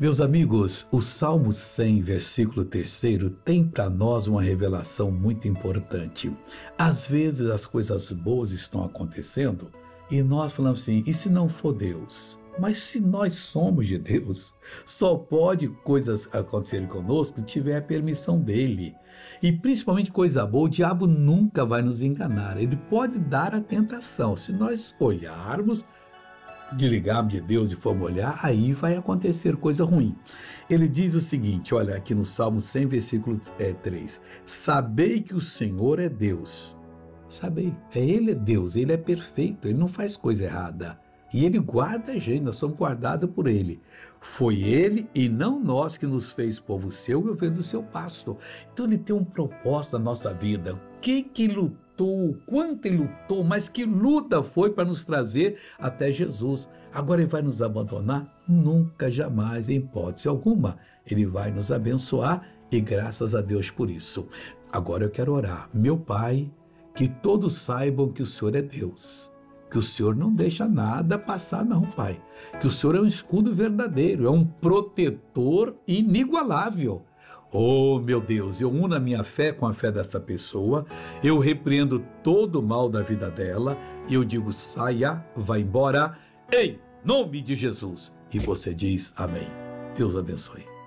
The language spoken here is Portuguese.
Meus amigos, o Salmo 100, versículo 3, tem para nós uma revelação muito importante. Às vezes as coisas boas estão acontecendo e nós falamos assim: e se não for Deus? Mas se nós somos de Deus, só pode coisas acontecerem conosco se tiver a permissão dele. E principalmente coisa boa, o diabo nunca vai nos enganar. Ele pode dar a tentação. Se nós olharmos desligarmos de Deus e formos olhar, aí vai acontecer coisa ruim. Ele diz o seguinte, olha aqui no Salmo 100, versículo é, 3. Sabei que o Senhor é Deus. Sabei, é Ele é Deus, Ele é perfeito, Ele não faz coisa errada. E Ele guarda a gente, nós somos guardados por Ele. Foi Ele e não nós que nos fez povo seu e ovelha do seu pasto. Então Ele tem um propósito na nossa vida. Que que lutou, quanto ele lutou, mas que luta foi para nos trazer até Jesus. Agora ele vai nos abandonar? Nunca, jamais, em hipótese alguma. Ele vai nos abençoar e graças a Deus por isso. Agora eu quero orar. Meu Pai, que todos saibam que o Senhor é Deus. Que o Senhor não deixa nada passar, não, Pai. Que o Senhor é um escudo verdadeiro, é um protetor inigualável. Oh, meu Deus, eu uno a minha fé com a fé dessa pessoa, eu repreendo todo o mal da vida dela, eu digo: saia, vá embora, em nome de Jesus. E você diz amém. Deus abençoe.